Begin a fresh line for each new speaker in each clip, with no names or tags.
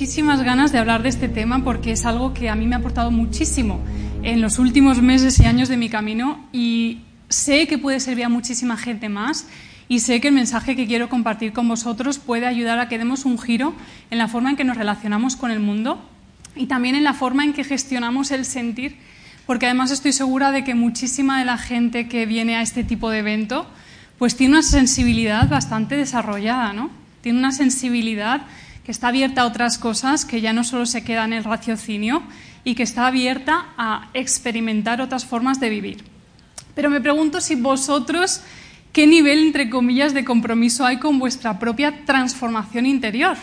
Muchísimas ganas de hablar de este tema porque es algo que a mí me ha aportado muchísimo en los últimos meses y años de mi camino y sé que puede servir a muchísima gente más y sé que el mensaje que quiero compartir con vosotros puede ayudar a que demos un giro en la forma en que nos relacionamos con el mundo y también en la forma en que gestionamos el sentir, porque además estoy segura de que muchísima de la gente que viene a este tipo de evento pues tiene una sensibilidad bastante desarrollada, ¿no? Tiene una sensibilidad que está abierta a otras cosas, que ya no solo se queda en el raciocinio y que está abierta a experimentar otras formas de vivir. Pero me pregunto si vosotros, ¿qué nivel, entre comillas, de compromiso hay con vuestra propia transformación interior?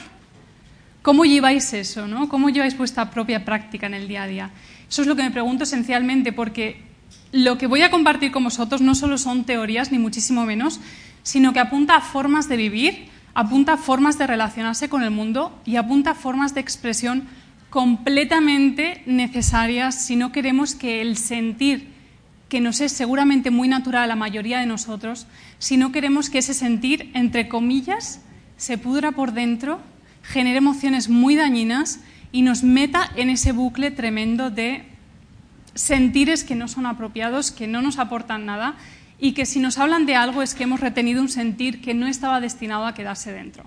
¿Cómo lleváis eso? ¿no? ¿Cómo lleváis vuestra propia práctica en el día a día? Eso es lo que me pregunto esencialmente, porque lo que voy a compartir con vosotros no solo son teorías, ni muchísimo menos, sino que apunta a formas de vivir apunta formas de relacionarse con el mundo y apunta formas de expresión completamente necesarias si no queremos que el sentir, que nos es seguramente muy natural a la mayoría de nosotros, si no queremos que ese sentir, entre comillas, se pudra por dentro, genere emociones muy dañinas y nos meta en ese bucle tremendo de sentires que no son apropiados, que no nos aportan nada y que si nos hablan de algo es que hemos retenido un sentir que no estaba destinado a quedarse dentro.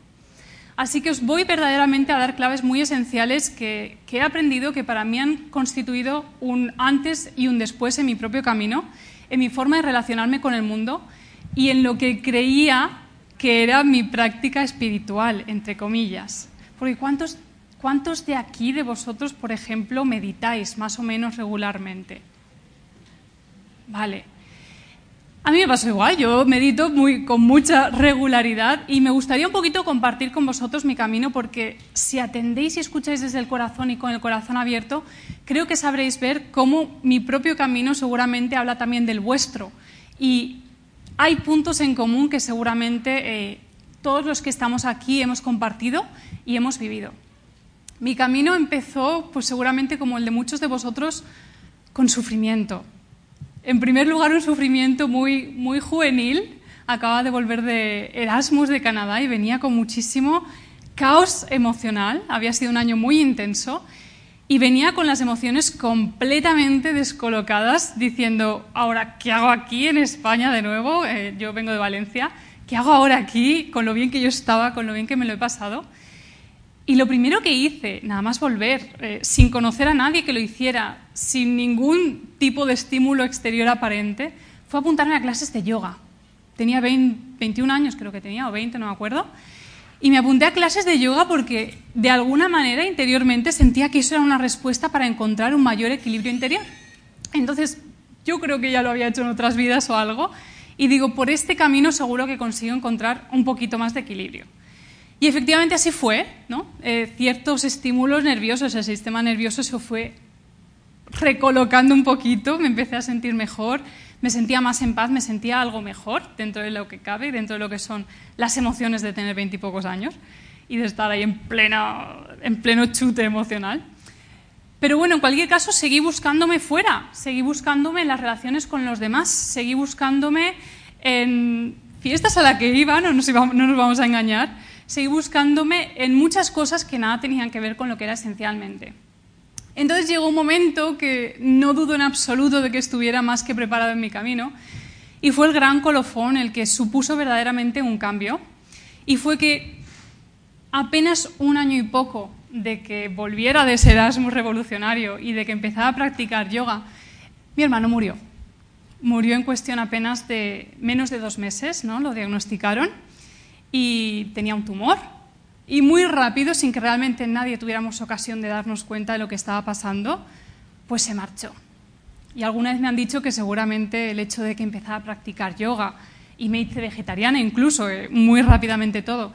Así que os voy verdaderamente a dar claves muy esenciales que, he aprendido que para mí han constituido un antes y un después en mi propio camino, en mi forma de relacionarme con el mundo y en lo que creía que era mi práctica espiritual, entre comillas. Porque ¿cuántos, cuántos de aquí, de vosotros, por ejemplo, meditáis más o menos regularmente? Vale, a mí me pasa igual, yo medito muy, con mucha regularidad y me gustaría un poquito compartir con vosotros mi camino porque si atendéis y escucháis desde el corazón y con el corazón abierto, creo que sabréis ver cómo mi propio camino seguramente habla también del vuestro. Y hay puntos en común que seguramente eh, todos los que estamos aquí hemos compartido y hemos vivido. Mi camino empezó, pues seguramente como el de muchos de vosotros, con sufrimiento en primer lugar, un sufrimiento muy, muy juvenil. Acaba de volver de Erasmus de Canadá y venía con muchísimo caos emocional. Había sido un año muy intenso y venía con las emociones completamente descolocadas, diciendo, ahora, ¿qué hago aquí en España de nuevo? Eh, yo vengo de Valencia. ¿Qué hago ahora aquí con lo bien que yo estaba, con lo bien que me lo he pasado? Y lo primero que hice, nada más volver, eh, sin conocer a nadie que lo hiciera, sin ningún tipo de estímulo exterior aparente, fue apuntarme a clases de yoga. Tenía 21 años, creo que tenía, o 20, no me acuerdo. Y me apunté a clases de yoga porque de alguna manera interiormente sentía que eso era una respuesta para encontrar un mayor equilibrio interior. Entonces, yo creo que ya lo había hecho en otras vidas o algo. Y digo, por este camino seguro que consigo encontrar un poquito más de equilibrio. Y efectivamente así fue, ¿no? Eh, ciertos estímulos nerviosos, el sistema nervioso se fue recolocando un poquito, me empecé a sentir mejor, me sentía más en paz, me sentía algo mejor dentro de lo que cabe, dentro de lo que son las emociones de tener veintipocos años y de estar ahí en, plena, en pleno chute emocional. Pero bueno, en cualquier caso, seguí buscándome fuera, seguí buscándome en las relaciones con los demás, seguí buscándome en fiestas a las que iba, no nos, no nos vamos a engañar, seguí buscándome en muchas cosas que nada tenían que ver con lo que era esencialmente. Entonces llegó un momento que no dudo en absoluto de que estuviera más que preparado en mi camino, y fue el gran colofón el que supuso verdaderamente un cambio, y fue que apenas un año y poco de que volviera de ese Erasmus revolucionario y de que empezara a practicar yoga, mi hermano murió. Murió en cuestión apenas de menos de dos meses, ¿no? Lo diagnosticaron y tenía un tumor. Y muy rápido, sin que realmente nadie tuviéramos ocasión de darnos cuenta de lo que estaba pasando, pues se marchó. Y alguna vez me han dicho que seguramente el hecho de que empezara a practicar yoga y me hice vegetariana incluso, eh, muy rápidamente todo,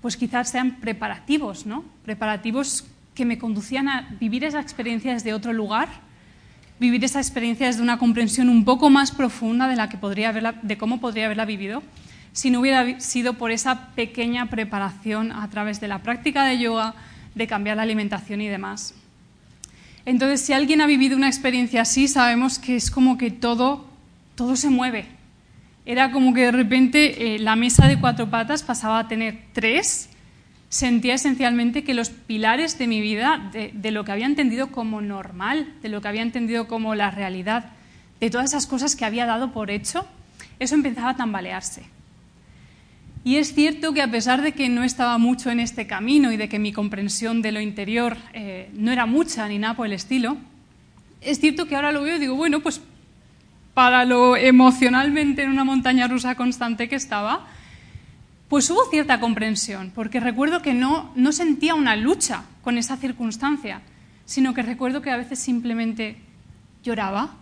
pues quizás sean preparativos, ¿no? Preparativos que me conducían a vivir esa experiencia desde otro lugar, vivir esa experiencia desde una comprensión un poco más profunda de, la que podría haberla, de cómo podría haberla vivido si no hubiera sido por esa pequeña preparación a través de la práctica de yoga, de cambiar la alimentación y demás. Entonces, si alguien ha vivido una experiencia así, sabemos que es como que todo, todo se mueve. Era como que de repente eh, la mesa de cuatro patas pasaba a tener tres. Sentía esencialmente que los pilares de mi vida, de, de lo que había entendido como normal, de lo que había entendido como la realidad, de todas esas cosas que había dado por hecho, eso empezaba a tambalearse. Y es cierto que a pesar de que no estaba mucho en este camino y de que mi comprensión de lo interior eh, no era mucha ni nada por el estilo, es cierto que ahora lo veo y digo, bueno, pues para lo emocionalmente en una montaña rusa constante que estaba, pues hubo cierta comprensión, porque recuerdo que no, no sentía una lucha con esa circunstancia, sino que recuerdo que a veces simplemente lloraba,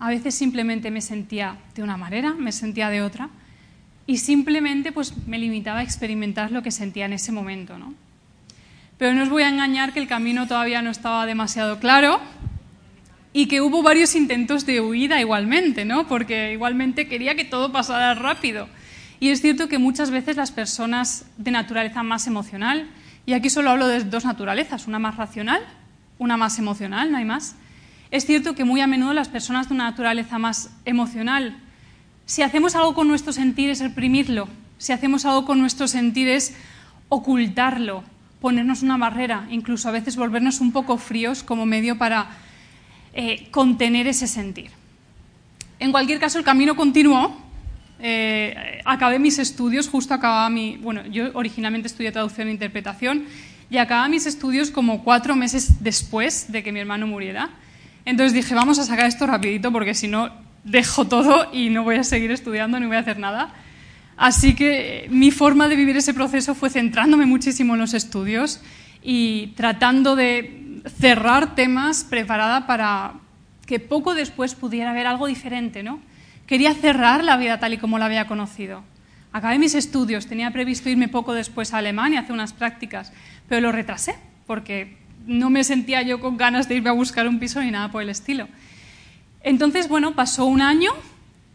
a veces simplemente me sentía de una manera, me sentía de otra, y simplemente pues, me limitaba a experimentar lo que sentía en ese momento. ¿no? Pero no os voy a engañar que el camino todavía no estaba demasiado claro y que hubo varios intentos de huida igualmente, ¿no? porque igualmente quería que todo pasara rápido. Y es cierto que muchas veces las personas de naturaleza más emocional, y aquí solo hablo de dos naturalezas, una más racional, una más emocional, no hay más, es cierto que muy a menudo las personas de una naturaleza más emocional si hacemos algo con nuestro sentir es reprimirlo, si hacemos algo con nuestro sentir es ocultarlo, ponernos una barrera, incluso a veces volvernos un poco fríos como medio para eh, contener ese sentir. En cualquier caso, el camino continuó. Eh, acabé mis estudios, justo acababa mi... Bueno, yo originalmente estudié traducción e interpretación y acababa mis estudios como cuatro meses después de que mi hermano muriera. Entonces dije, vamos a sacar esto rapidito porque si no dejo todo y no voy a seguir estudiando ni voy a hacer nada. Así que mi forma de vivir ese proceso fue centrándome muchísimo en los estudios y tratando de cerrar temas preparada para que poco después pudiera haber algo diferente, ¿no? Quería cerrar la vida tal y como la había conocido. Acabé mis estudios, tenía previsto irme poco después a Alemania a hacer unas prácticas, pero lo retrasé porque no me sentía yo con ganas de irme a buscar un piso ni nada por el estilo. Entonces, bueno, pasó un año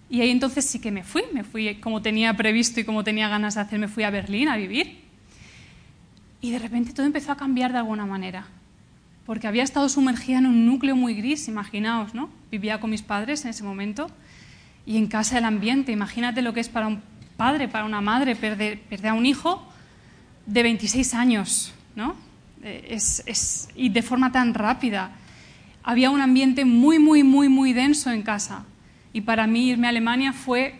y ahí entonces sí que me fui, me fui como tenía previsto y como tenía ganas de hacer, me fui a Berlín a vivir. Y de repente todo empezó a cambiar de alguna manera, porque había estado sumergida en un núcleo muy gris, imaginaos, ¿no? Vivía con mis padres en ese momento y en casa el ambiente, imagínate lo que es para un padre, para una madre, perder, a un hijo de 26 años, ¿no? Eh, es, y de forma tan rápida había un ambiente muy, muy, muy, muy denso en casa. Y para mí irme a Alemania fue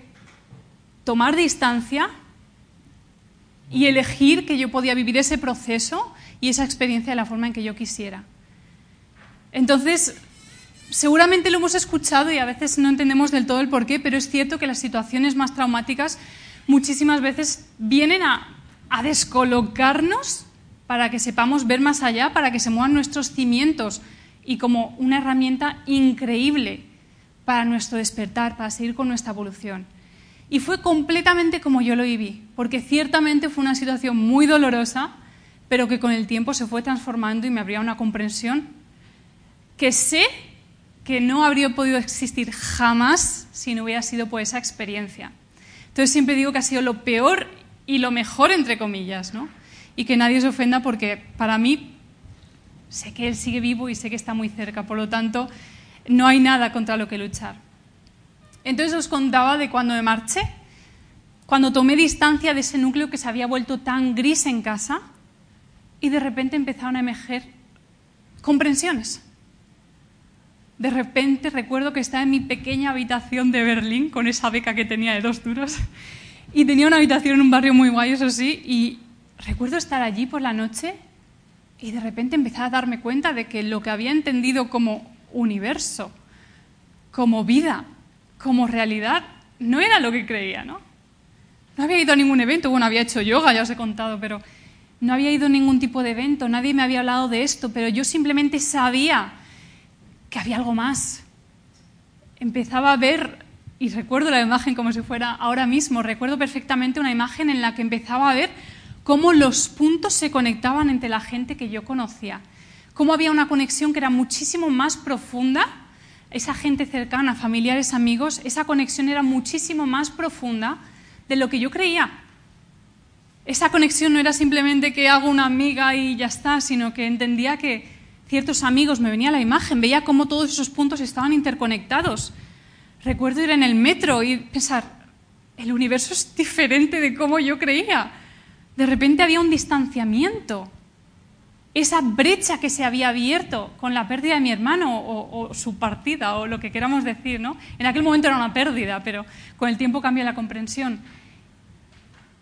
tomar distancia y elegir que yo podía vivir ese proceso y esa experiencia de la forma en que yo quisiera. Entonces, seguramente lo hemos escuchado y a veces no entendemos del todo el porqué, pero es cierto que las situaciones más traumáticas muchísimas veces vienen a, a descolocarnos para que sepamos ver más allá, para que se muevan nuestros cimientos y como una herramienta increíble para nuestro despertar, para seguir con nuestra evolución. Y fue completamente como yo lo viví, porque ciertamente fue una situación muy dolorosa, pero que con el tiempo se fue transformando y me abría una comprensión que sé que no habría podido existir jamás si no hubiera sido por esa experiencia. Entonces siempre digo que ha sido lo peor y lo mejor, entre comillas, ¿no? Y que nadie se ofenda porque para mí sé que Él sigue vivo y sé que está muy cerca, por lo tanto, no hay nada contra lo que luchar. Entonces os contaba de cuando me marché, cuando tomé distancia de ese núcleo que se había vuelto tan gris en casa y de repente empezaron a emerger comprensiones. De repente recuerdo que estaba en mi pequeña habitación de Berlín con esa beca que tenía de dos duros y tenía una habitación en un barrio muy guay, eso sí, y recuerdo estar allí por la noche y de repente empecé a darme cuenta de que lo que había entendido como universo, como vida, como realidad, no era lo que creía, ¿no? No había ido a ningún evento, bueno, había hecho yoga, ya os he contado, pero no había ido a ningún tipo de evento, nadie me había hablado de esto, pero yo simplemente sabía que había algo más. Empezaba a ver, y recuerdo la imagen como si fuera ahora mismo, recuerdo perfectamente una imagen en la que empezaba a ver cómo los puntos se conectaban entre la gente que yo conocía, cómo había una conexión que era muchísimo más profunda, esa gente cercana, familiares, amigos, esa conexión era muchísimo más profunda de lo que yo creía. Esa conexión no era simplemente que hago una amiga y ya está, sino que entendía que ciertos amigos, me venía la imagen, veía cómo todos esos puntos estaban interconectados. Recuerdo ir en el metro y pensar, el universo es diferente de cómo yo creía. De repente había un distanciamiento. Esa brecha que se había abierto con la pérdida de mi hermano o, su partida o lo que queramos decir, ¿no? En aquel momento era una pérdida, pero con el tiempo cambia la comprensión.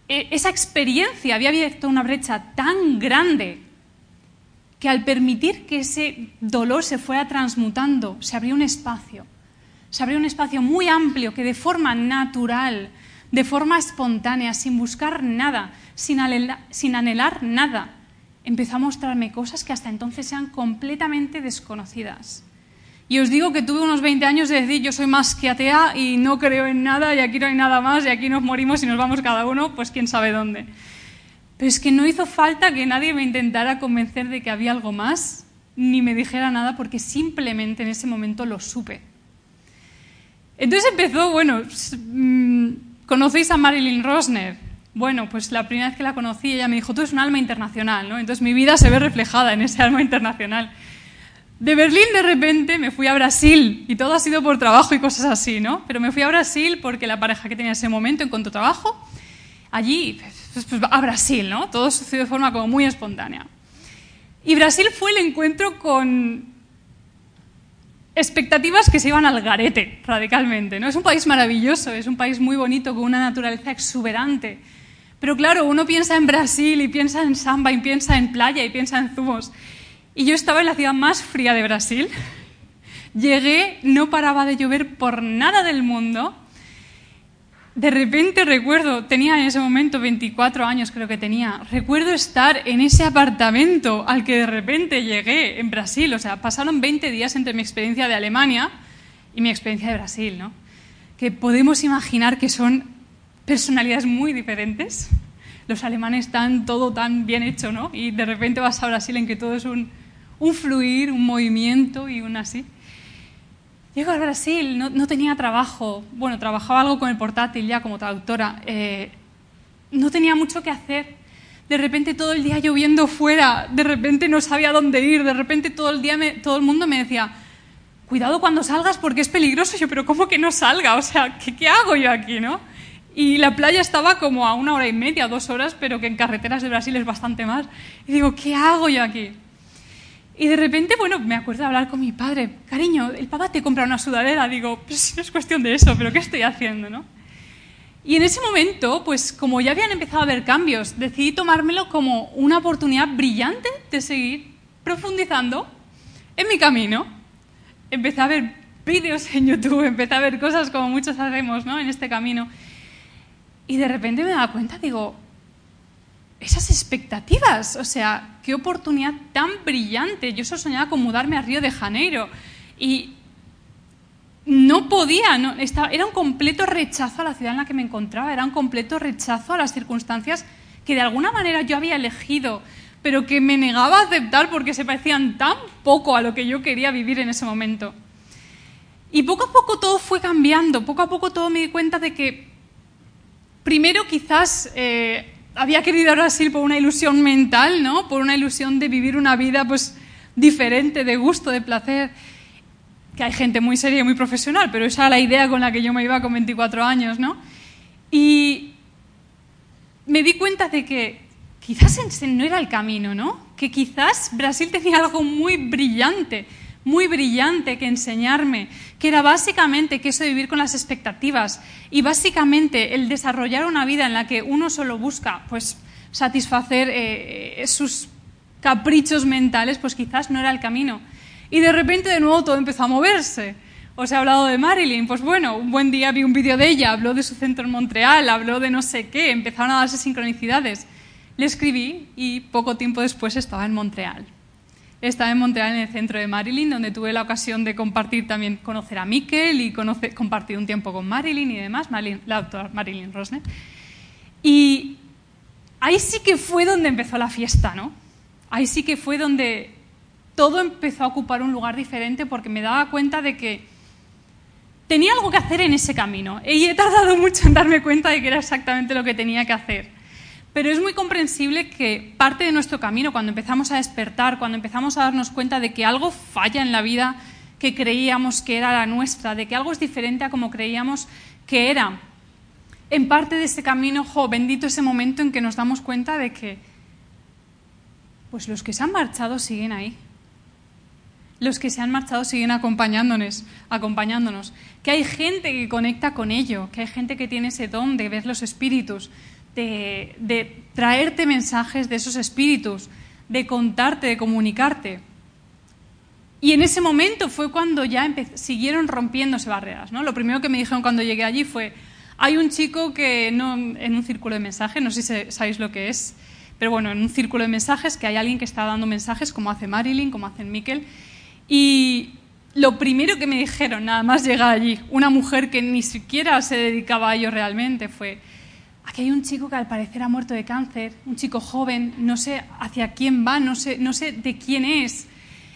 E, esa experiencia había abierto una brecha tan grande que al permitir que ese dolor se fuera transmutando, se abrió un espacio. Se abrió un espacio muy amplio que de forma natural, de forma espontánea, sin buscar nada, sin, anhelar nada, empezó a mostrarme cosas que hasta entonces eran completamente desconocidas. Y os digo que tuve unos 20 años de decir, yo soy más que atea y no creo en nada y aquí no hay nada más y aquí nos morimos y nos vamos cada uno, pues quién sabe dónde. Pero es que no hizo falta que nadie me intentara convencer de que había algo más, ni me dijera nada, porque simplemente en ese momento lo supe. Entonces empezó, bueno, mm, ¿conocéis a Marilyn Rosner? Bueno, pues la primera vez que la conocí, ella me dijo, tú eres un alma internacional, ¿no? Entonces mi vida se ve reflejada en ese alma internacional. De Berlín de repente me fui a Brasil y todo ha sido por trabajo y cosas así, ¿no? Pero me fui a Brasil porque la pareja que tenía en ese momento encontró trabajo allí, pues, pues, a Brasil, ¿no? Todo sucedió de forma como muy espontánea. Y Brasil fue el encuentro con expectativas que se iban al garete radicalmente, ¿no? Es un país maravilloso, es un país muy bonito con una naturaleza exuberante. Pero claro, uno piensa en Brasil y piensa en samba y piensa en playa y piensa en zumos. Y yo estaba en la ciudad más fría de Brasil. Llegué, no paraba de llover por nada del mundo de repente recuerdo, tenía en ese momento 24 años creo que tenía, recuerdo estar en ese apartamento al que de repente llegué en Brasil, o sea, pasaron 20 días entre mi experiencia de Alemania y mi experiencia de Brasil, ¿no? Que podemos imaginar que son personalidades muy diferentes. Los alemanes están todo tan bien hecho, ¿no? Y de repente vas a Brasil en que todo es un, un fluir, un movimiento y un así. Llego a Brasil, no, tenía trabajo, bueno, trabajaba algo con el portátil ya como traductora, eh, no tenía mucho que hacer. De repente todo el día lloviendo fuera, de repente no sabía dónde ir, de repente todo el día todo el mundo me decía, cuidado cuando salgas porque es peligroso. Yo, pero ¿cómo que no salga? O sea, ¿qué, qué hago yo aquí, no? Y la playa estaba como a una hora y media, dos horas, pero que en carreteras de Brasil es bastante más. Y digo, ¿qué hago yo aquí? Y de repente, bueno, me acuerdo de hablar con mi padre. Cariño, el papá te compra una sudadera. Digo, pues no es cuestión de eso, pero ¿qué estoy haciendo, no? Y en ese momento, pues como ya habían empezado a haber cambios, decidí tomármelo como una oportunidad brillante de seguir profundizando en mi camino. Empecé a ver vídeos en YouTube, empecé a ver cosas como muchos hacemos ¿no? en este camino. Y de repente me daba cuenta, digo, esas expectativas. O sea, qué oportunidad tan brillante. Yo solo soñaba con mudarme a Río de Janeiro y no podía, no, era un completo rechazo a la ciudad en la que me encontraba, era un completo rechazo a las circunstancias que de alguna manera yo había elegido, pero que me negaba a aceptar porque se parecían tan poco a lo que yo quería vivir en ese momento. Y poco a poco todo fue cambiando, poco a poco todo me di cuenta de que primero quizás eh, había querido ir a Brasil por una ilusión mental, ¿no? Por una ilusión de vivir una vida pues diferente, de gusto, de placer. Que hay gente muy seria y muy profesional, pero esa era la idea con la que yo me iba con 24 años, ¿no? Y me di cuenta de que quizás no era el camino, ¿no? Que quizás Brasil tenía algo muy brillante, muy brillante que enseñarme, que era básicamente que eso de vivir con las expectativas y básicamente el desarrollar una vida en la que uno solo busca pues satisfacer eh, sus caprichos mentales, pues quizás no era el camino. Y de repente de nuevo todo empezó a moverse, os he hablado de Marilyn. Pues bueno, un buen día vi un vídeo de ella, habló de su centro en Montreal, habló de no sé qué, empezaron a darse sincronicidades. Le escribí y poco tiempo después estaba en Montreal. Estaba en Montreal, en el centro de Marilyn, donde tuve la ocasión de compartir también, conocer a Mikkel y compartir un tiempo con Marilyn y demás, la doctora Marilyn Rosner. Y ahí sí que fue donde empezó la fiesta, ¿no? Ahí sí que fue donde todo empezó a ocupar un lugar diferente porque me daba cuenta de que tenía algo que hacer en ese camino. Y he tardado mucho en darme cuenta de que era exactamente lo que tenía que hacer. Pero es muy comprensible que parte de nuestro camino, cuando empezamos a despertar, cuando empezamos a darnos cuenta de que algo falla en la vida que creíamos que era la nuestra, de que algo es diferente a como creíamos que era, en parte de ese camino, jo, bendito ese momento en que nos damos cuenta de que, pues los que se han marchado siguen ahí. Los que se han marchado siguen acompañándonos, acompañándonos. Que hay gente que conecta con ello, que hay gente que tiene ese don de ver los espíritus, de, traerte mensajes de esos espíritus, de contarte, de comunicarte. Y en ese momento fue cuando ya siguieron rompiéndose barreras. ¿no? Lo primero que me dijeron cuando llegué allí fue, hay un chico que no, en un círculo de mensajes, no sé si sabéis lo que es, pero bueno, en un círculo de mensajes que hay alguien que está dando mensajes como hace Marilyn, como hace Mikkel, y lo primero que me dijeron, nada más llegar allí, una mujer que ni siquiera se dedicaba a ello realmente, fue, aquí hay un chico que al parecer ha muerto de cáncer, un chico joven, no sé hacia quién va, no sé, no sé de quién es,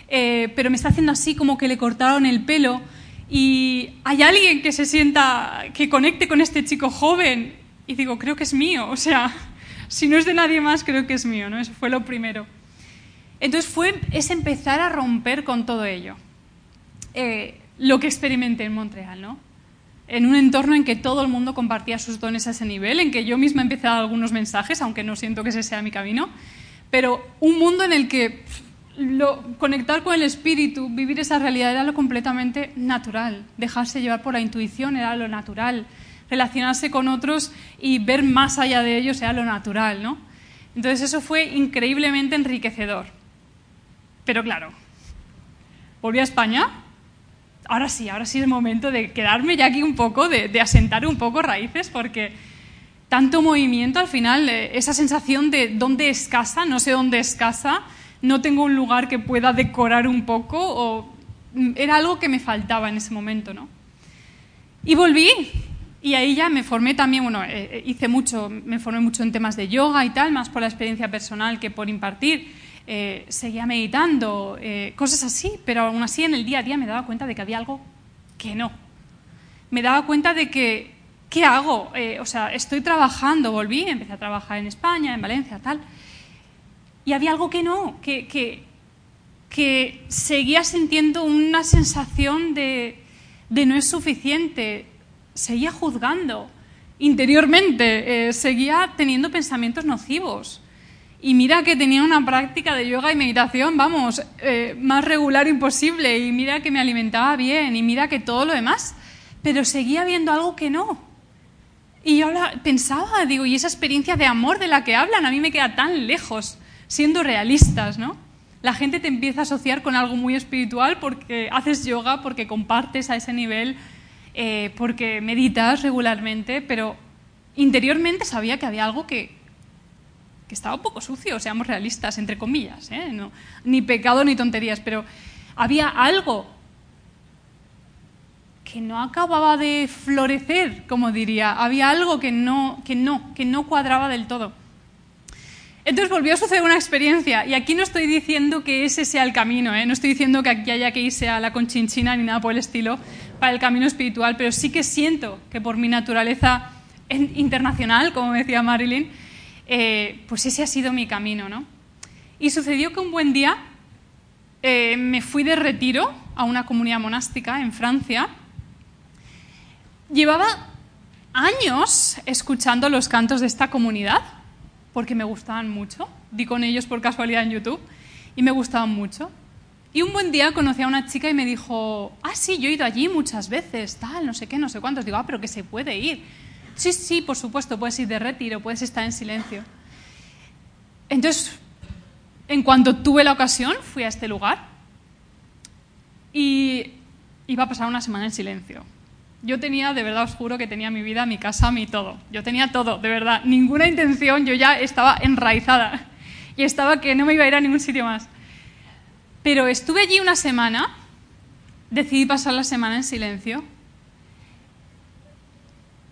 eh, pero me está haciendo así como que le cortaron el pelo y hay alguien que se sienta, que conecte con este chico joven. Y digo, creo que es mío. O sea, si no es de nadie más, creo que es mío. ¿no? Eso fue lo primero. Entonces fue, es empezar a romper con todo ello. Eh, lo que experimenté en Montreal, ¿no? En un entorno en que todo el mundo compartía sus dones a ese nivel, en que yo misma empecé a dar algunos mensajes, aunque no siento que ese sea mi camino, pero un mundo en el que conectar con el espíritu, vivir esa realidad era lo completamente natural. Dejarse llevar por la intuición era lo natural. Relacionarse con otros y ver más allá de ellos era lo natural, ¿no? Entonces eso fue increíblemente enriquecedor. Pero claro, volví a España. Ahora sí, ahora sí es el momento de quedarme ya aquí un poco, de, de asentar un poco raíces, porque tanto movimiento al final, eh, esa sensación de dónde es casa, no sé dónde es casa, no tengo un lugar que pueda decorar un poco o mm, era algo que me faltaba en ese momento, ¿no? Y volví y ahí ya me formé también, bueno, eh, eh, hice mucho, me formé mucho en temas de yoga y tal, más por la experiencia personal que por impartir. Eh, seguía meditando, cosas así, pero aún así en el día a día me daba cuenta de que había algo que no. Me daba cuenta de que, ¿qué hago? o sea, estoy trabajando, volví, empecé a trabajar en España, en Valencia, tal, y había algo que no, que, que, seguía sintiendo una sensación de, de, no es suficiente, seguía juzgando interiormente, eh, seguía teniendo pensamientos nocivos. Y mira que tenía una práctica de yoga y meditación, vamos, eh, más regular imposible, y mira que me alimentaba bien, y mira que todo lo demás, pero seguía viendo algo que no. Y yo pensaba, digo, y esa experiencia de amor de la que hablan a mí me queda tan lejos siendo realistas, ¿no? La gente te empieza a asociar con algo muy espiritual porque haces yoga, porque compartes a ese nivel, eh, porque meditas regularmente, pero interiormente sabía que había algo que, que estaba un poco sucio, seamos realistas, entre comillas, ¿eh? no, ni pecado ni tonterías, pero había algo que no acababa de florecer, como diría, había algo que no, que no, que no cuadraba del todo. Entonces volvió a suceder una experiencia, y aquí no estoy diciendo que ese sea el camino, ¿eh? no estoy diciendo que aquí haya que irse a la conchinchina ni nada por el estilo para el camino espiritual, pero sí que siento que por mi naturaleza internacional, como decía Marilyn, eh, pues ese ha sido mi camino. ¿no? Y sucedió que un buen día eh, me fui de retiro a una comunidad monástica en Francia. Llevaba años escuchando los cantos de esta comunidad porque me gustaban mucho. Di con ellos por casualidad en YouTube y me gustaban mucho. Y un buen día conocí a una chica y me dijo, ah, sí, yo he ido allí muchas veces, tal, no sé qué, no sé cuántos. Digo, ah, pero que se puede ir. Sí, sí, por supuesto, puedes ir de retiro, puedes estar en silencio. Entonces, en cuanto tuve la ocasión, fui a este lugar y iba a pasar una semana en silencio. Yo tenía, de verdad os juro que tenía mi vida, mi casa, mi todo. Yo tenía todo, de verdad. Ninguna intención, yo ya estaba enraizada. Y estaba que no me iba a ir a ningún sitio más. Pero estuve allí una semana, decidí pasar la semana en silencio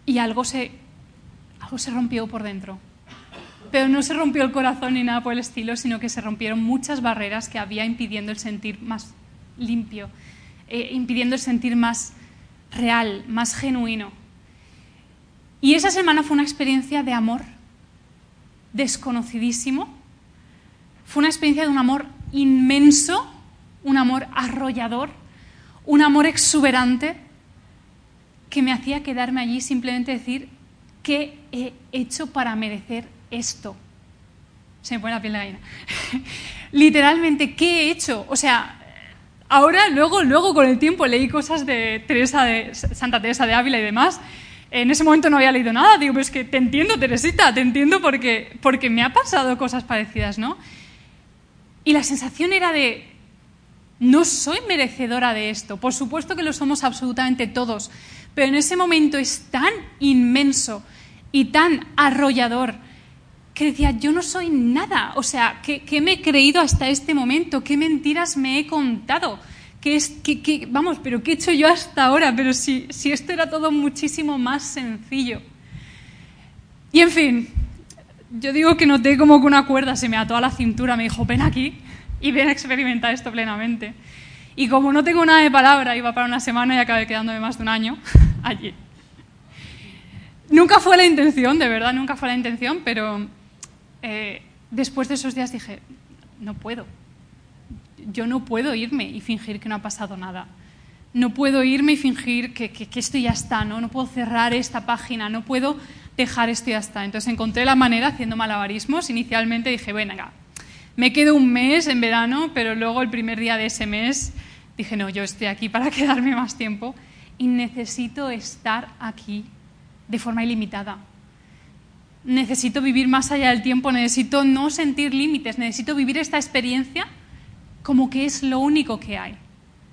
y algo se, algo se rompió por dentro. Pero no se rompió el corazón ni nada por el estilo, sino que se rompieron muchas barreras que había impidiendo el sentir más limpio, eh, impidiendo el sentir más real, más genuino. Y esa semana fue una experiencia de amor desconocidísimo. Fue una experiencia de un amor inmenso, un amor arrollador, un amor exuberante que me hacía quedarme allí simplemente decir, ¿qué he hecho para merecer esto? Se me pone la piel de gallina. Literalmente, ¿qué he hecho? O sea, ahora, luego, luego con el tiempo leí cosas de, Teresa de Santa Teresa de Ávila y demás. En ese momento no había leído nada. Digo, pero es que te entiendo, Teresita, te entiendo porque, porque me ha pasado cosas parecidas, ¿no? Y la sensación era de, no soy merecedora de esto. Por supuesto que lo somos absolutamente todos, pero en ese momento es tan inmenso y tan arrollador que decía, yo no soy nada. O sea, ¿qué, me he creído hasta este momento? ¿Qué mentiras me he contado? ¿Qué es, qué, vamos, pero qué he hecho yo hasta ahora? Pero si, si esto era todo muchísimo más sencillo. Y en fin, yo digo que noté como que una cuerda se me ató a la cintura, me dijo, ven aquí y ven a experimentar esto plenamente. Y como no tengo nada de palabra, iba para una semana y acabé quedándome más de un año allí. Nunca fue la intención, de verdad, nunca fue la intención, pero eh, después de esos días dije, no puedo. Yo no puedo irme y fingir que no ha pasado nada. No puedo irme y fingir que, que, que esto ya está, ¿no? No puedo cerrar esta página, no puedo dejar esto ya está. Entonces encontré la manera haciendo malabarismos. Inicialmente dije, venga, me quedo un mes en verano, pero luego el primer día de ese mes dije, no, yo estoy aquí para quedarme más tiempo y necesito estar aquí de forma ilimitada. Necesito vivir más allá del tiempo, necesito no sentir límites, necesito vivir esta experiencia como que es lo único que hay.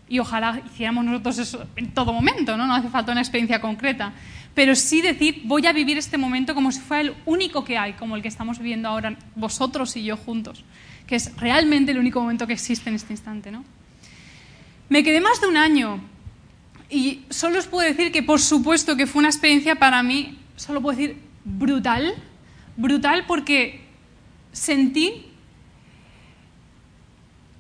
Y ojalá hiciéramos nosotros eso en todo momento, ¿no? No hace falta una experiencia concreta pero sí decir, voy a vivir este momento como si fuera el único que hay, como el que estamos viviendo ahora vosotros y yo juntos, que es realmente el único momento que existe en este instante. ¿no? Me quedé más de un año y solo os puedo decir que por supuesto que fue una experiencia para mí, solo puedo decir, brutal, brutal porque sentí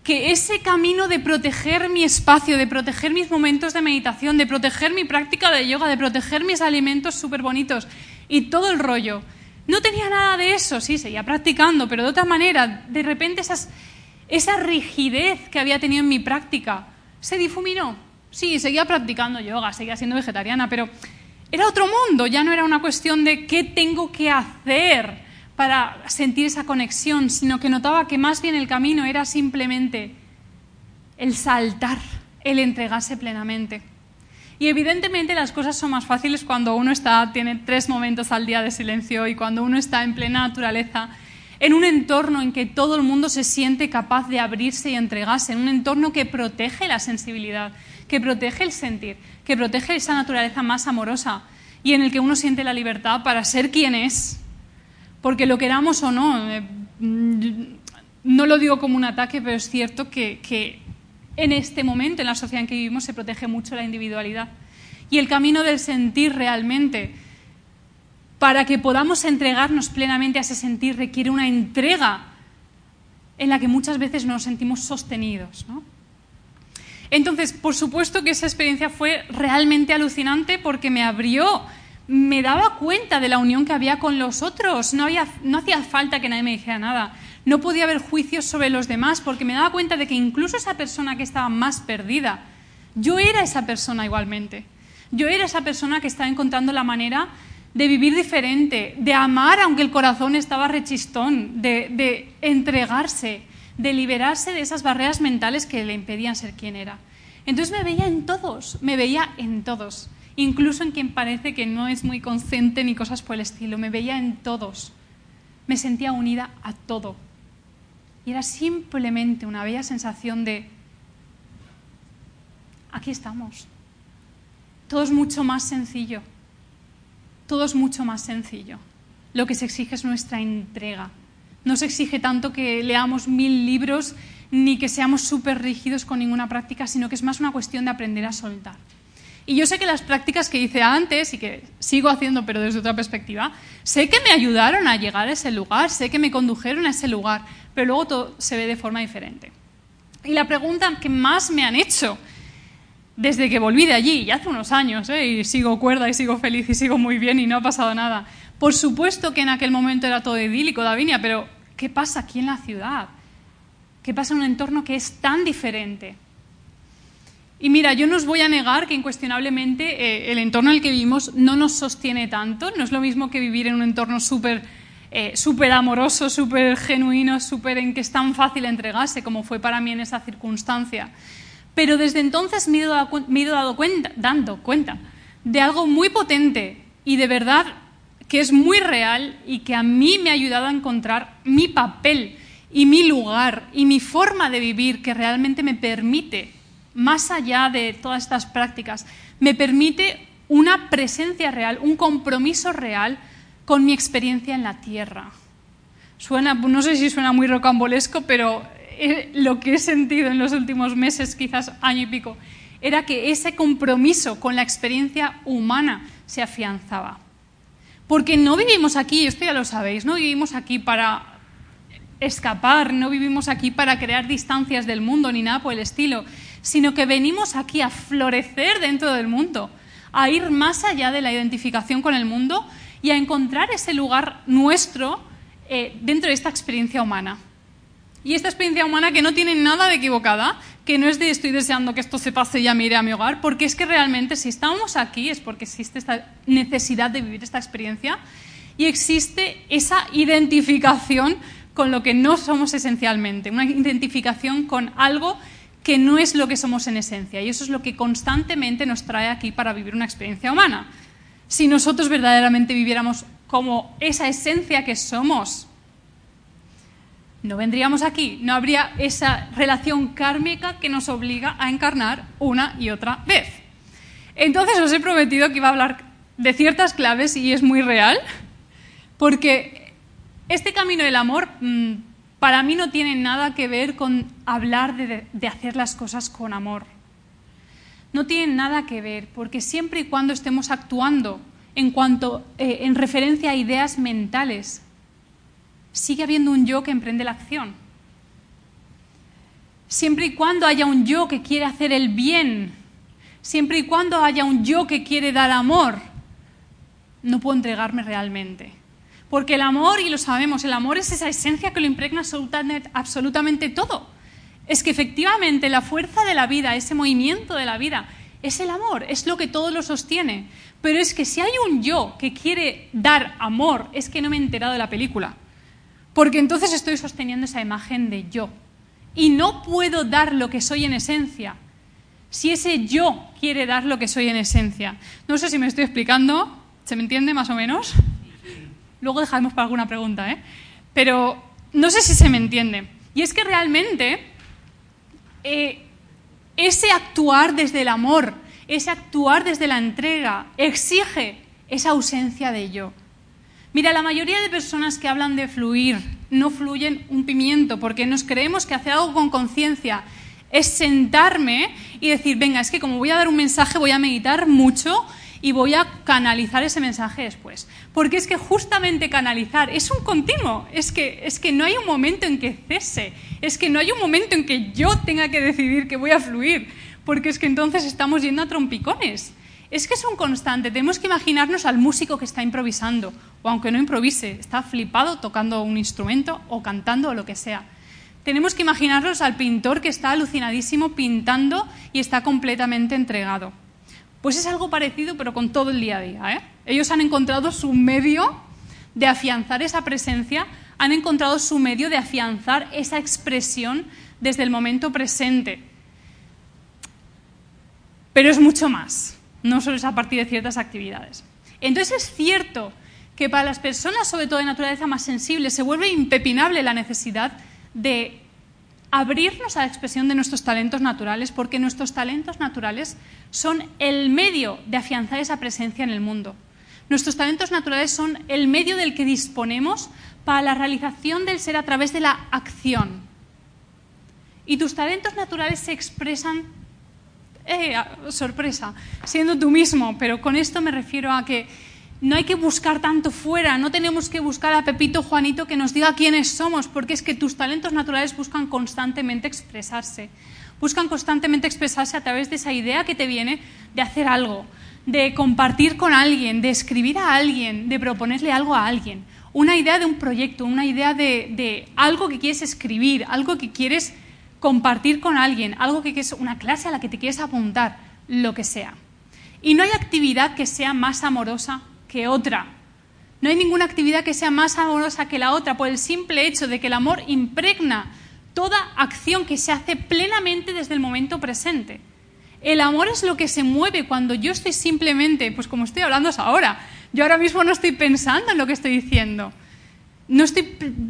que ese camino de proteger mi espacio, de proteger mis momentos de meditación, de proteger mi práctica de yoga, de proteger mis alimentos súper bonitos y todo el rollo, no tenía nada de eso, sí, seguía practicando, pero de otra manera, de repente esa rigidez que había tenido en mi práctica se difuminó. Sí, seguía practicando yoga, seguía siendo vegetariana, pero era otro mundo, ya no era una cuestión de qué tengo que hacer para sentir esa conexión, sino que notaba que más bien el camino era simplemente el saltar, el entregarse plenamente. Y evidentemente las cosas son más fáciles cuando uno está, tiene tres momentos al día de silencio y cuando uno está en plena naturaleza, en un entorno en que todo el mundo se siente capaz de abrirse y entregarse, en un entorno que protege la sensibilidad, que protege el sentir, que protege esa naturaleza más amorosa y en el que uno siente la libertad para ser quien es porque lo queramos o no, eh, no lo digo como un ataque, pero es cierto que, en este momento, en la sociedad en que vivimos, se protege mucho la individualidad. Y el camino del sentir realmente, para que podamos entregarnos plenamente a ese sentir, requiere una entrega en la que muchas veces nos sentimos sostenidos. Entonces, por supuesto que esa experiencia fue realmente alucinante porque me abrió me daba cuenta de la unión que había con los otros. No, no hacía falta que nadie me dijera nada. No podía haber juicios sobre los demás porque me daba cuenta de que incluso esa persona que estaba más perdida, yo era esa persona igualmente. Yo era esa persona que estaba encontrando la manera de vivir diferente, de amar aunque el corazón estaba rechistón, de, entregarse, de liberarse de esas barreras mentales que le impedían ser quien era. Entonces me veía en todos, me veía en todos incluso en quien parece que no es muy consciente ni cosas por el estilo. Me veía en todos, me sentía unida a todo. Y era simplemente una bella sensación de aquí estamos. Todo es mucho más sencillo. Todo es mucho más sencillo. Lo que se exige es nuestra entrega. No se exige tanto que leamos mil libros ni que seamos súper rígidos con ninguna práctica, sino que es más una cuestión de aprender a soltar. Y yo sé que las prácticas que hice antes y que sigo haciendo, pero desde otra perspectiva, sé que me ayudaron a llegar a ese lugar, sé que me condujeron a ese lugar, pero luego todo se ve de forma diferente. Y la pregunta que más me han hecho desde que volví de allí, ya hace unos años, ¿eh? y sigo cuerda y sigo feliz y sigo muy bien y no ha pasado nada. Por supuesto que en aquel momento era todo idílico, Davinia, pero ¿qué pasa aquí en la ciudad? ¿Qué pasa en un entorno que es tan diferente? Y mira, yo no os voy a negar que incuestionablemente eh, el entorno en el que vivimos no nos sostiene tanto. No es lo mismo que vivir en un entorno súper eh, amoroso, súper genuino, súper en que es tan fácil entregarse como fue para mí en esa circunstancia. Pero desde entonces me he dado cuenta, dando cuenta de algo muy potente y de verdad que es muy real y que a mí me ha ayudado a encontrar mi papel y mi lugar y mi forma de vivir que realmente me permite más allá de todas estas prácticas, me permite una presencia real, un compromiso real con mi experiencia en la tierra. Suena, no sé si suena muy rocambolesco, pero eh, lo que he sentido en los últimos meses, quizás año y pico, era que ese compromiso con la experiencia humana se afianzaba. Porque no vivimos aquí, esto ya lo sabéis, no vivimos aquí para escapar, no vivimos aquí para crear distancias del mundo ni nada por el estilo, sino que venimos aquí a florecer dentro del mundo, a ir más allá de la identificación con el mundo y a encontrar ese lugar nuestro eh, dentro de esta experiencia humana. Y esta experiencia humana que no tiene nada de equivocada, que no es de estoy deseando que esto se pase y ya me iré a mi hogar, porque es que realmente si estamos aquí es porque existe esta necesidad de vivir esta experiencia y existe esa identificación con lo que no somos esencialmente, una identificación con algo que no es lo que somos en esencia. Y eso es lo que constantemente nos trae aquí para vivir una experiencia humana. Si nosotros verdaderamente viviéramos como esa esencia que somos, no vendríamos aquí, no habría esa relación kármica que nos obliga a encarnar una y otra vez. Entonces os he prometido que iba a hablar de ciertas claves y es muy real, porque este camino del amor mm, para mí no tiene nada que ver con hablar de, hacer las cosas con amor. No tiene nada que ver, porque siempre y cuando estemos actuando en cuanto eh, en referencia a ideas mentales, sigue habiendo un yo que emprende la acción. Siempre y cuando haya un yo que quiere hacer el bien, siempre y cuando haya un yo que quiere dar amor, no puedo entregarme realmente. Porque el amor, y lo sabemos, el amor es esa esencia que lo impregna absolutamente, todo. Es que efectivamente la fuerza de la vida, ese movimiento de la vida, es el amor, es lo que todo lo sostiene. Pero es que si hay un yo que quiere dar amor, es que no me he enterado de la película. Porque entonces estoy sosteniendo esa imagen de yo. Y no puedo dar lo que soy en esencia si ese yo quiere dar lo que soy en esencia. No sé si me estoy explicando, ¿se me entiende más o menos? Luego dejaremos para alguna pregunta, ¿eh? Pero no sé si se me entiende. Y es que realmente eh, ese actuar desde el amor, ese actuar desde la entrega, exige esa ausencia de yo. Mira, la mayoría de personas que hablan de fluir no fluyen un pimiento porque nos creemos que hacer algo con conciencia es sentarme y decir, venga, es que como voy a dar un mensaje voy a meditar mucho y voy a canalizar ese mensaje después. Porque es que justamente canalizar es un continuo, es que, es que no hay un momento en que cese, es que no hay un momento en que yo tenga que decidir que voy a fluir, porque es que entonces estamos yendo a trompicones. Es que es un constante, tenemos que imaginarnos al músico que está improvisando, o aunque no improvise, está flipado tocando un instrumento o cantando o lo que sea. Tenemos que imaginarnos al pintor que está alucinadísimo pintando y está completamente entregado. Pues es algo parecido, pero con todo el día a día. ¿eh? Ellos han encontrado su medio de afianzar esa presencia, han encontrado su medio de afianzar esa expresión desde el momento presente. Pero es mucho más, no solo es a partir de ciertas actividades. Entonces es cierto que para las personas, sobre todo de naturaleza más sensible, se vuelve impepinable la necesidad de abrirnos a la expresión de nuestros talentos naturales, porque nuestros talentos naturales son el medio de afianzar esa presencia en el mundo. Nuestros talentos naturales son el medio del que disponemos para la realización del ser a través de la acción. Y tus talentos naturales se expresan, eh, sorpresa, siendo tú mismo, pero con esto me refiero a que no hay que buscar tanto fuera, no tenemos que buscar a Pepito Juanito que nos diga quiénes somos, porque es que tus talentos naturales buscan constantemente expresarse. Buscan constantemente expresarse a través de esa idea que te viene de hacer algo, de compartir con alguien, de escribir a alguien, de proponerle algo a alguien. Una idea de un proyecto, una idea de, de algo que quieres escribir, algo que quieres compartir con alguien, algo que quieres, una clase a la que te quieres apuntar, lo que sea. Y no hay actividad que sea más amorosa que otra. No hay ninguna actividad que sea más amorosa que la otra por el simple hecho de que el amor impregna toda acción que se hace plenamente desde el momento presente. El amor es lo que se mueve cuando yo estoy simplemente, pues como estoy hablando ahora, yo ahora mismo no estoy pensando en lo que estoy diciendo, no estoy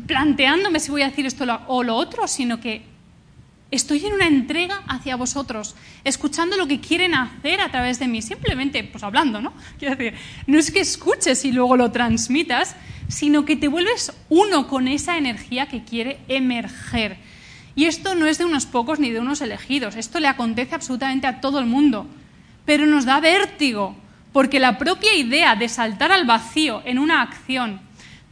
planteándome si voy a decir esto o lo otro, sino que Estoy en una entrega hacia vosotros, escuchando lo que quieren hacer a través de mí, simplemente pues hablando, ¿no? Quiero decir, no es que escuches y luego lo transmitas, sino que te vuelves uno con esa energía que quiere emerger. Y esto no es de unos pocos ni de unos elegidos, esto le acontece absolutamente a todo el mundo, pero nos da vértigo, porque la propia idea de saltar al vacío en una acción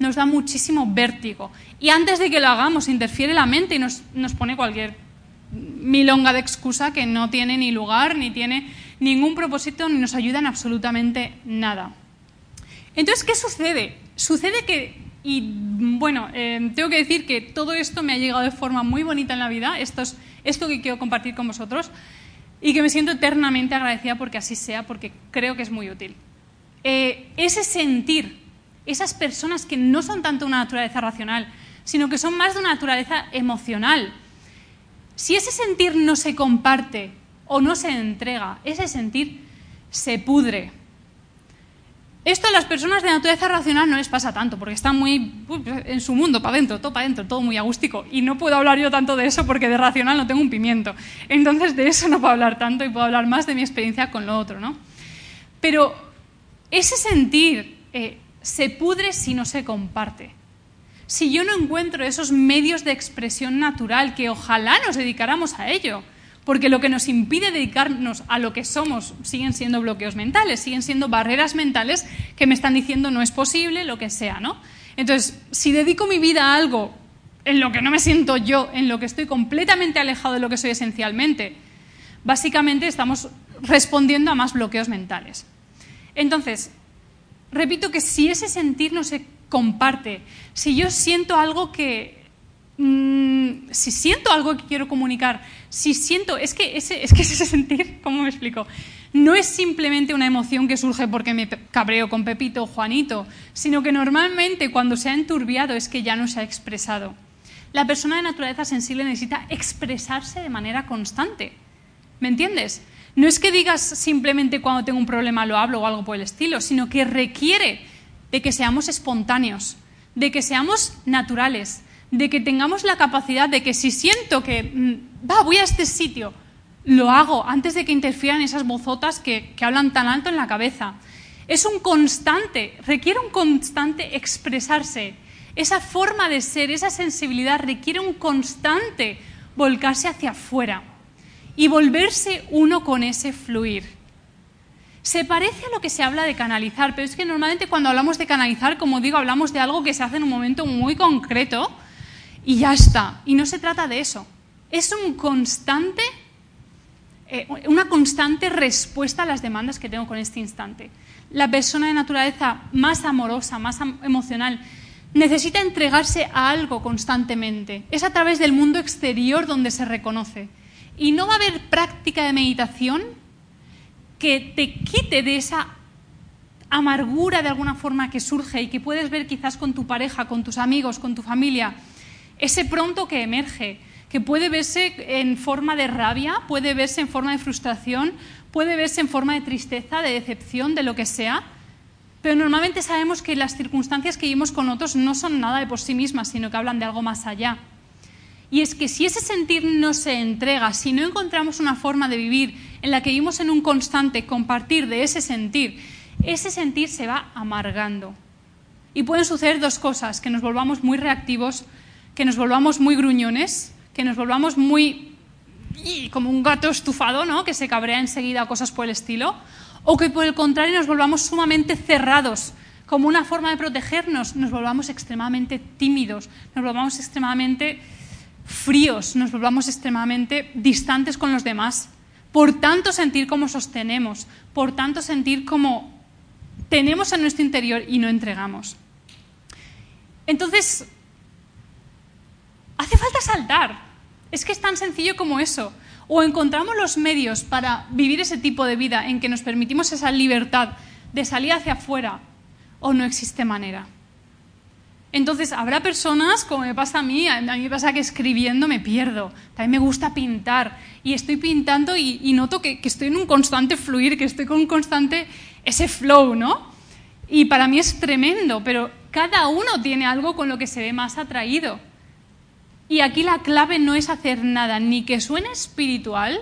nos da muchísimo vértigo. Y antes de que lo hagamos, interfiere la mente y nos, nos pone cualquier milonga de excusa que no tiene ni lugar, ni tiene ningún propósito, ni nos ayuda en absolutamente nada. Entonces, ¿qué sucede? Sucede que, y bueno, eh, tengo que decir que todo esto me ha llegado de forma muy bonita en la vida, esto es esto que quiero compartir con vosotros, y que me siento eternamente agradecida porque así sea, porque creo que es muy útil. Eh, ese sentir, esas personas que no son tanto una naturaleza racional, sino que son más de una naturaleza emocional, si ese sentir no se comparte o no se entrega, ese sentir se pudre. Esto a las personas de naturaleza racional no les pasa tanto, porque están muy en su mundo, para adentro, todo para adentro, todo muy agústico. Y no puedo hablar yo tanto de eso porque de racional no tengo un pimiento. Entonces de eso no puedo hablar tanto y puedo hablar más de mi experiencia con lo otro. ¿no? Pero ese sentir eh, se pudre si no se comparte si yo no encuentro esos medios de expresión natural que ojalá nos dedicáramos a ello? Porque lo que nos impide dedicarnos a lo que somos siguen siendo bloqueos mentales, siguen siendo barreras mentales que me están diciendo no es posible, lo que sea, ¿no? Entonces, si dedico mi vida a algo en lo que no me siento yo, en lo que estoy completamente alejado de lo que soy esencialmente, básicamente estamos respondiendo a más bloqueos mentales. Entonces, repito que si ese sentir no se comparte. Si yo siento algo que... Mm, si siento algo que quiero comunicar, si siento... Es que, ese, es que ese sentir, ¿cómo me explico? No es simplemente una emoción que surge porque me cabreo con Pepito o Juanito, sino que normalmente cuando se ha enturbiado es que ya no se ha expresado. La persona de naturaleza sensible necesita expresarse de manera constante. ¿Me entiendes? No es que digas simplemente cuando tengo un problema lo hablo o algo por el estilo, sino que requiere de que seamos espontáneos, de que seamos naturales, de que tengamos la capacidad de que si siento que, mm, va, voy a este sitio, lo hago antes de que interfieran esas bozotas que, que hablan tan alto en la cabeza. Es un constante, requiere un constante expresarse. Esa forma de ser, esa sensibilidad requiere un constante volcarse hacia afuera y volverse uno con ese fluir. Se parece a lo que se habla de canalizar, pero es que normalmente cuando hablamos de canalizar, como digo, hablamos de algo que se hace en un momento muy concreto y ya está. Y no se trata de eso. Es un constante, eh, una constante respuesta a las demandas que tengo con este instante. La persona de naturaleza más amorosa, más emocional, necesita entregarse a algo constantemente. Es a través del mundo exterior donde se reconoce. Y no va a haber práctica de meditación que te quite de esa amargura de alguna forma que surge y que puedes ver quizás con tu pareja, con tus amigos, con tu familia, ese pronto que emerge, que puede verse en forma de rabia, puede verse en forma de frustración, puede verse en forma de tristeza, de decepción, de lo que sea, pero normalmente sabemos que las circunstancias que vivimos con otros no son nada de por sí mismas, sino que hablan de algo más allá. Y es que si ese sentir no se entrega, si no encontramos una forma de vivir en la que vivimos en un constante compartir de ese sentir, ese sentir se va amargando. Y pueden suceder dos cosas, que nos volvamos muy reactivos, que nos volvamos muy gruñones, que nos volvamos muy como un gato estufado, ¿no? que se cabrea enseguida cosas por el estilo, o que por el contrario nos volvamos sumamente cerrados, como una forma de protegernos, nos volvamos extremadamente tímidos, nos volvamos extremadamente fríos, nos volvamos extremadamente distantes con los demás, por tanto sentir como sostenemos, por tanto sentir como tenemos en nuestro interior y no entregamos. Entonces, hace falta saltar. Es que es tan sencillo como eso. O encontramos los medios para vivir ese tipo de vida en que nos permitimos esa libertad de salir hacia afuera, o no existe manera. Entonces, habrá personas, como me pasa a mí, a mí me pasa que escribiendo me pierdo. También me gusta pintar. Y estoy pintando y, noto que, que, estoy en un constante fluir, que estoy con un constante ese flow, ¿no? Y para mí es tremendo, pero cada uno tiene algo con lo que se ve más atraído. Y aquí la clave no es hacer nada, ni que suene espiritual,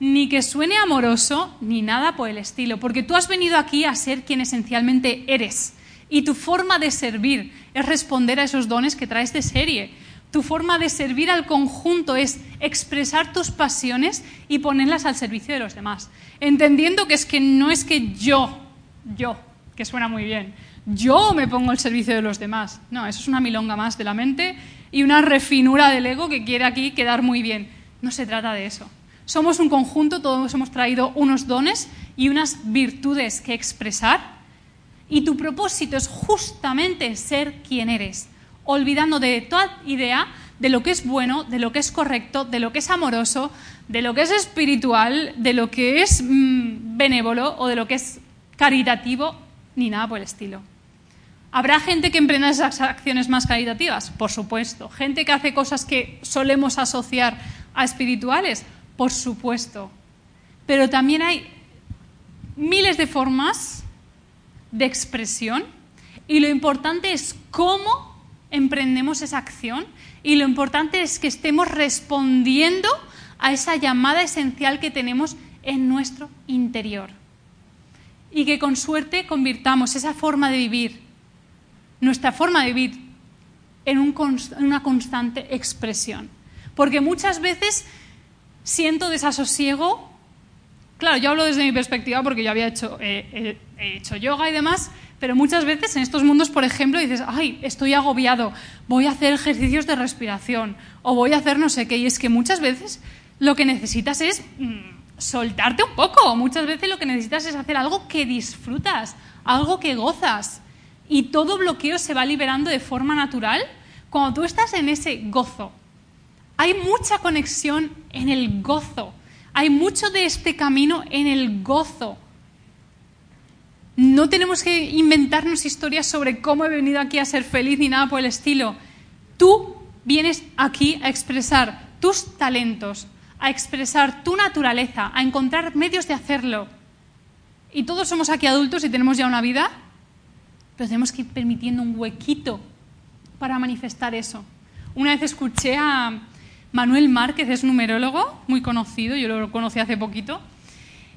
ni que suene amoroso, ni nada por el estilo, porque tú has venido aquí a ser quien esencialmente eres. Y tu forma de servir es responder a esos dones que traes de serie. Tu forma de servir al conjunto es expresar tus pasiones y ponerlas al servicio de los demás. Entendiendo que es que no es que yo, yo, que suena muy bien, yo me pongo al servicio de los demás. No, eso es una milonga más de la mente y una refinura del ego que quiere aquí quedar muy bien. No se trata de eso. Somos un conjunto, todos hemos traído unos dones y unas virtudes que expresar y tu propósito es justamente ser quien eres, olvidando de toda idea de lo que es bueno, de lo que es correcto, de lo que es amoroso, de lo que es espiritual, de lo que es mm, benévolo o de lo que es caritativo, ni nada por el estilo. ¿Habrá gente que emprenda esas acciones más caritativas? Por supuesto. ¿Gente que hace cosas que solemos asociar a espirituales? Por supuesto. Pero también hay miles de formas de expresión y lo importante es cómo emprendemos esa acción y lo importante es que estemos respondiendo a esa llamada esencial que tenemos en nuestro interior y que con suerte convirtamos esa forma de vivir, nuestra forma de vivir, en, una constante expresión. Porque muchas veces siento desasosiego Claro, yo hablo desde mi perspectiva porque yo había hecho, eh, he hecho yoga y demás, pero muchas veces en estos mundos, por ejemplo, dices, ay, estoy agobiado, voy a hacer ejercicios de respiración o voy a hacer no sé qué. Y es que muchas veces lo que necesitas es mm, soltarte un poco. Muchas veces lo que necesitas es hacer algo que disfrutas, algo que gozas. Y todo bloqueo se va liberando de forma natural cuando tú estás en ese gozo. Hay mucha conexión en el gozo hay mucho de este camino en el gozo. No tenemos que inventarnos historias sobre cómo he venido aquí a ser feliz ni nada por el estilo. Tú vienes aquí a expresar tus talentos, a expresar tu naturaleza, a encontrar medios de hacerlo. Y todos somos aquí adultos y tenemos ya una vida, pero tenemos que ir permitiendo un huequito para manifestar eso. Una vez escuché a, Manuel Márquez es numerólogo, muy conocido, yo lo conocí hace poquito,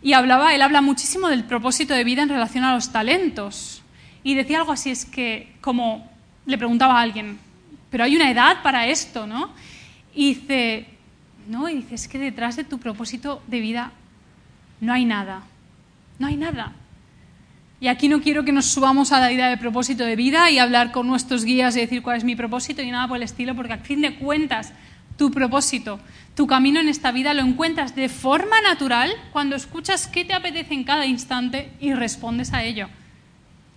y hablaba, él habla muchísimo del propósito de vida en relación a los talentos. Y decía algo así, es que como le preguntaba a alguien, pero hay una edad para esto, ¿no? Y dice, no, y dice, es que detrás de tu propósito de vida no hay nada, no hay nada. Y aquí no quiero que nos subamos a la idea de propósito de vida y hablar con nuestros guías y decir cuál es mi propósito y nada por el estilo, porque a fin de cuentas tu propósito, tu camino en esta vida lo encuentras de forma natural cuando escuchas qué te apetece en cada instante y respondes a ello.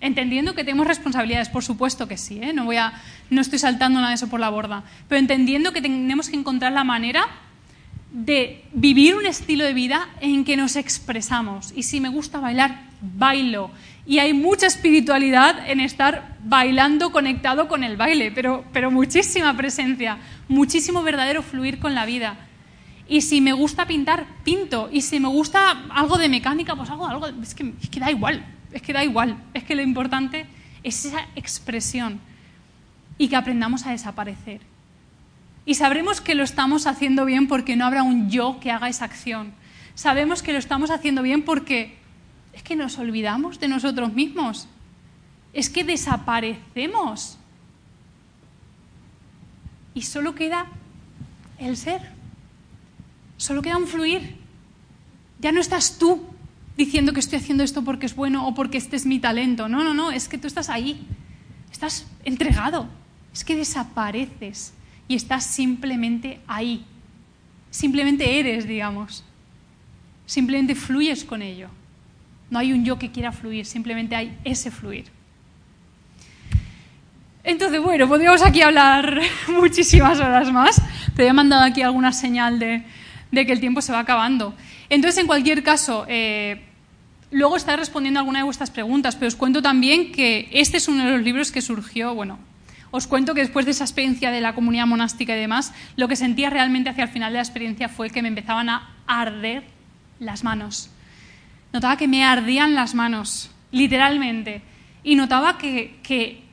Entendiendo que tenemos responsabilidades, por supuesto que sí, ¿eh? no, voy a, no estoy saltando nada de eso por la borda, pero entendiendo que tenemos que encontrar la manera de vivir un estilo de vida en que nos expresamos. Y si me gusta bailar, bailo. Y hay mucha espiritualidad en estar bailando conectado con el baile, pero, pero muchísima presencia, muchísimo verdadero fluir con la vida. Y si me gusta pintar, pinto. Y si me gusta algo de mecánica, pues hago algo. Es que, es que da igual, es que da igual. Es que lo importante es esa expresión y que aprendamos a desaparecer. Y sabremos que lo estamos haciendo bien porque no habrá un yo que haga esa acción. Sabemos que lo estamos haciendo bien porque es que nos olvidamos de nosotros mismos. Es que desaparecemos. Y solo queda el ser. Solo queda un fluir. Ya no estás tú diciendo que estoy haciendo esto porque es bueno o porque este es mi talento. No, no, no, es que tú estás ahí. Estás entregado. Es que desapareces y estás simplemente ahí. Simplemente eres, digamos. Simplemente fluyes con ello. No hay un yo que quiera fluir, simplemente hay ese fluir. Entonces, bueno, podríamos aquí hablar muchísimas horas más. Te he mandado aquí alguna señal de, que el tiempo se va acabando. Entonces, en cualquier caso, eh, luego estaré respondiendo a alguna de vuestras preguntas, pero os cuento también que este es uno de los libros que surgió, bueno, os cuento que después de esa experiencia de la comunidad monástica y demás, lo que sentía realmente hacia el final de la experiencia fue que me empezaban a arder las manos. Notaba que me ardían las manos, literalmente. Y notaba que, que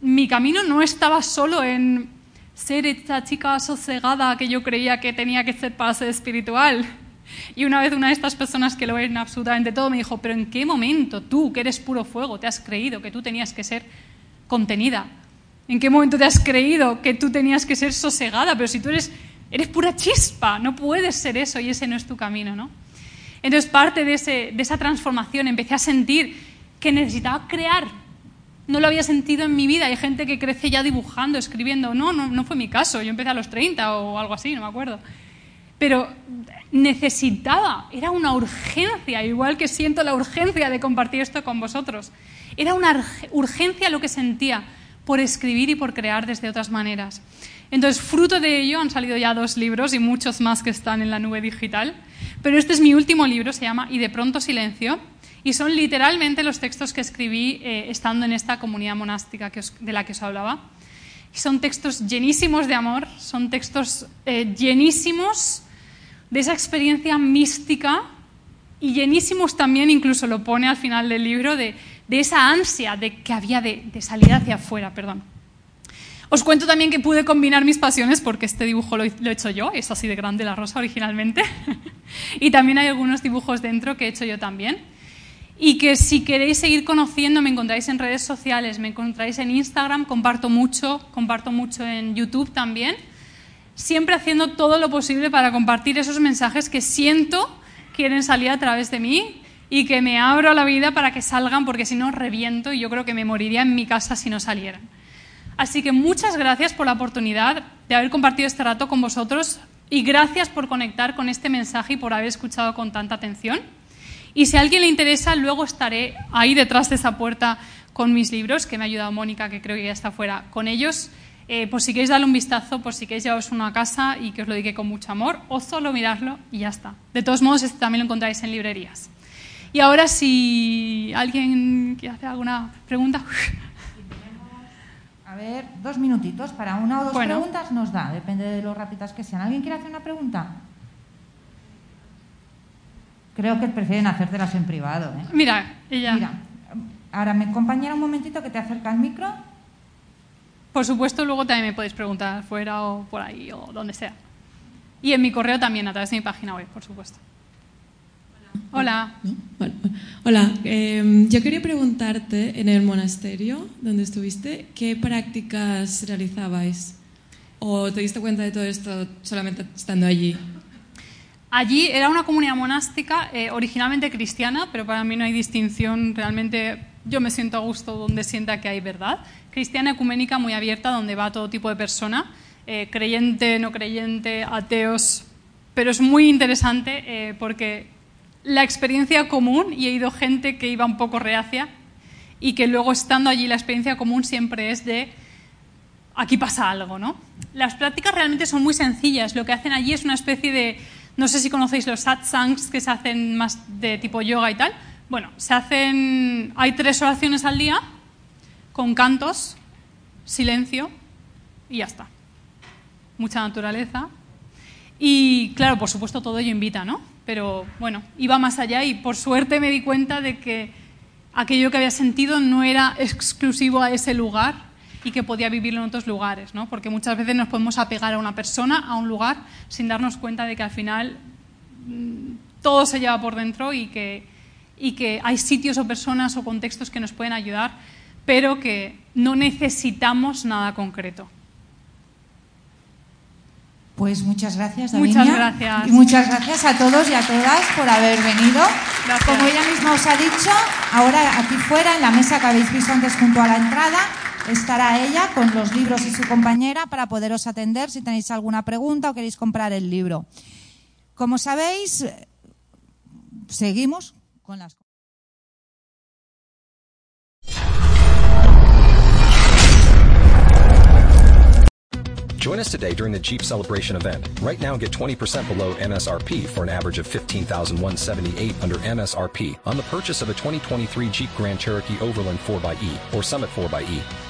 mi camino no estaba solo en ser esta chica sosegada que yo creía que tenía que ser para ser espiritual. Y una vez una de estas personas que lo ven absolutamente todo me dijo, pero ¿en qué momento tú, que eres puro fuego, te has creído que tú tenías que ser contenida? ¿En qué momento te has creído que tú tenías que ser sosegada? Pero si tú eres, eres pura chispa, no puedes ser eso y ese no es tu camino, ¿no? Entonces, parte de, ese, de esa transformación empecé a sentir que necesitaba crear. No lo había sentido en mi vida. Hay gente que crece ya dibujando, escribiendo. No, no, no fue mi caso. Yo empecé a los 30 o algo así, no me acuerdo. Pero necesitaba, era una urgencia, igual que siento la urgencia de compartir esto con vosotros. Era una urgencia lo que sentía por escribir y por crear desde otras maneras. Entonces, fruto de ello han salido ya dos libros y muchos más que están en la nube digital. Pero este es mi último libro, se llama Y de pronto silencio. Y son literalmente los textos que escribí eh, estando en esta comunidad monástica de la que os hablaba. Y son textos llenísimos de amor, son textos eh, llenísimos de esa experiencia mística y llenísimos también, incluso lo pone al final del libro, de, de esa ansia de que había de, salir hacia afuera, perdón. Os cuento también que pude combinar mis pasiones porque este dibujo lo, he hecho yo, es así de grande la rosa originalmente, y también hay algunos dibujos dentro que he hecho yo también. Y que si queréis seguir conociendo, me encontráis en redes sociales, me encontráis en Instagram, comparto mucho, comparto mucho en YouTube también, siempre haciendo todo lo posible para compartir esos mensajes que siento quieren salir a través de mí y que me abro a la vida para que salgan, porque si no reviento y yo creo que me moriría en mi casa si no salieran. Así que muchas gracias por la oportunidad de haber compartido este rato con vosotros y gracias por conectar con este mensaje y por haber escuchado con tanta atención. Y si a alguien le interesa, luego estaré ahí detrás de esa puerta con mis libros, que me ha ayudado Mónica, que creo que ya está fuera, con ellos. Eh, por si queréis darle un vistazo, por si queréis llevaros uno a casa y que os lo dedique con mucho amor, o solo mirarlo y ya está. De todos modos, este también lo encontráis en librerías. Y ahora si alguien quiere hacer alguna pregunta.
A ver, dos minutitos para una o dos preguntas nos da, depende de lo rápidas que sean. ¿Alguien quiere hacer una pregunta? Creo que prefieren hacértelas en privado. ¿eh?
Mira, ella.
Mira, ahora, me compañera, un momentito que te acerca el micro.
Por supuesto, luego también me podéis preguntar fuera o por ahí o donde sea. Y en mi correo también, a través de mi página web, por supuesto. Hola.
Hola, em, yo quería preguntarte en el monasterio donde estuviste, ¿qué prácticas realizabais? ¿O te diste cuenta de todo esto solamente estando allí?
Allí era una comunidad monástica, eh, originalmente cristiana, pero para mí no hay distinción. Realmente yo me siento a gusto donde sienta que hay verdad. Cristiana ecuménica muy abierta, donde va todo tipo de persona, eh, creyente, no creyente, ateos. Pero es muy interesante eh, porque la experiencia común, y he ido gente que iba un poco reacia, y que luego estando allí la experiencia común siempre es de aquí pasa algo, ¿no? Las prácticas realmente son muy sencillas. Lo que hacen allí es una especie de, no sé si conocéis los satsangs que se hacen más de tipo yoga y tal. Bueno, se hacen, hay tres oraciones al día con cantos, silencio y ya está. Mucha naturaleza. Y claro, por supuesto todo ello invita, ¿no? pero bueno, iba más allá y por suerte me di cuenta de que aquello que había sentido no era exclusivo a ese lugar y que podía vivirlo en otros lugares, ¿no? porque muchas veces nos podemos apegar a una persona, a un lugar, sin darnos cuenta de que al final mm, todo se lleva por dentro y que, y que hay sitios o personas o contextos que nos pueden ayudar, pero que no necesitamos nada concreto.
Pues muchas gracias, Davinia.
Muchas gracias.
Y muchas gracias a todos y a todas por haber venido. Como ella misma os ha dicho, ahora aquí fuera, en la mesa que habéis visto antes junto a la entrada, estará ella con los libros y su compañera para poderos atender si tenéis alguna pregunta o queréis comprar el libro. Como sabéis, seguimos con las
Join us today during the Jeep Celebration event. Right now, get 20% below MSRP for an average of 15178 under MSRP on the purchase of a 2023 Jeep Grand Cherokee Overland 4xE or Summit 4xE.